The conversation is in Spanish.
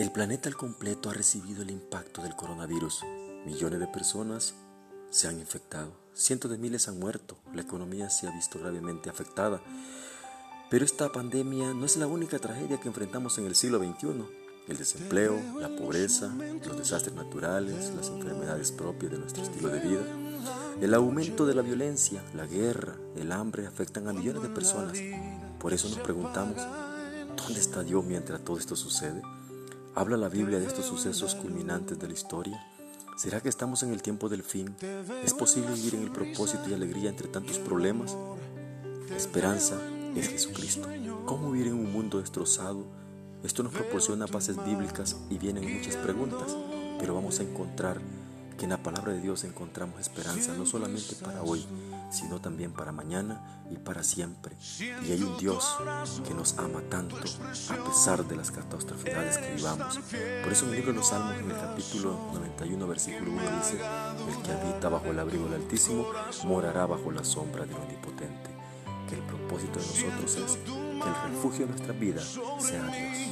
El planeta al completo ha recibido el impacto del coronavirus. Millones de personas se han infectado, cientos de miles han muerto, la economía se ha visto gravemente afectada. Pero esta pandemia no es la única tragedia que enfrentamos en el siglo XXI. El desempleo, la pobreza, los desastres naturales, las enfermedades propias de nuestro estilo de vida, el aumento de la violencia, la guerra, el hambre afectan a millones de personas. Por eso nos preguntamos, ¿dónde está Dios mientras todo esto sucede? ¿Habla la Biblia de estos sucesos culminantes de la historia? ¿Será que estamos en el tiempo del fin? ¿Es posible vivir en el propósito y alegría entre tantos problemas? La esperanza es Jesucristo. ¿Cómo vivir en un mundo destrozado? Esto nos proporciona bases bíblicas y vienen muchas preguntas, pero vamos a encontrar que en la palabra de Dios encontramos esperanza no solamente para hoy, sino también para mañana y para siempre. Y hay un Dios que nos ama tanto a pesar de las catástrofes que vivamos. Por eso en el libro de los Salmos, en el capítulo 91, versículo 1 dice, el que habita bajo el abrigo del Altísimo morará bajo la sombra del Omnipotente. Que el propósito de nosotros es que el refugio de nuestra vida sea Dios.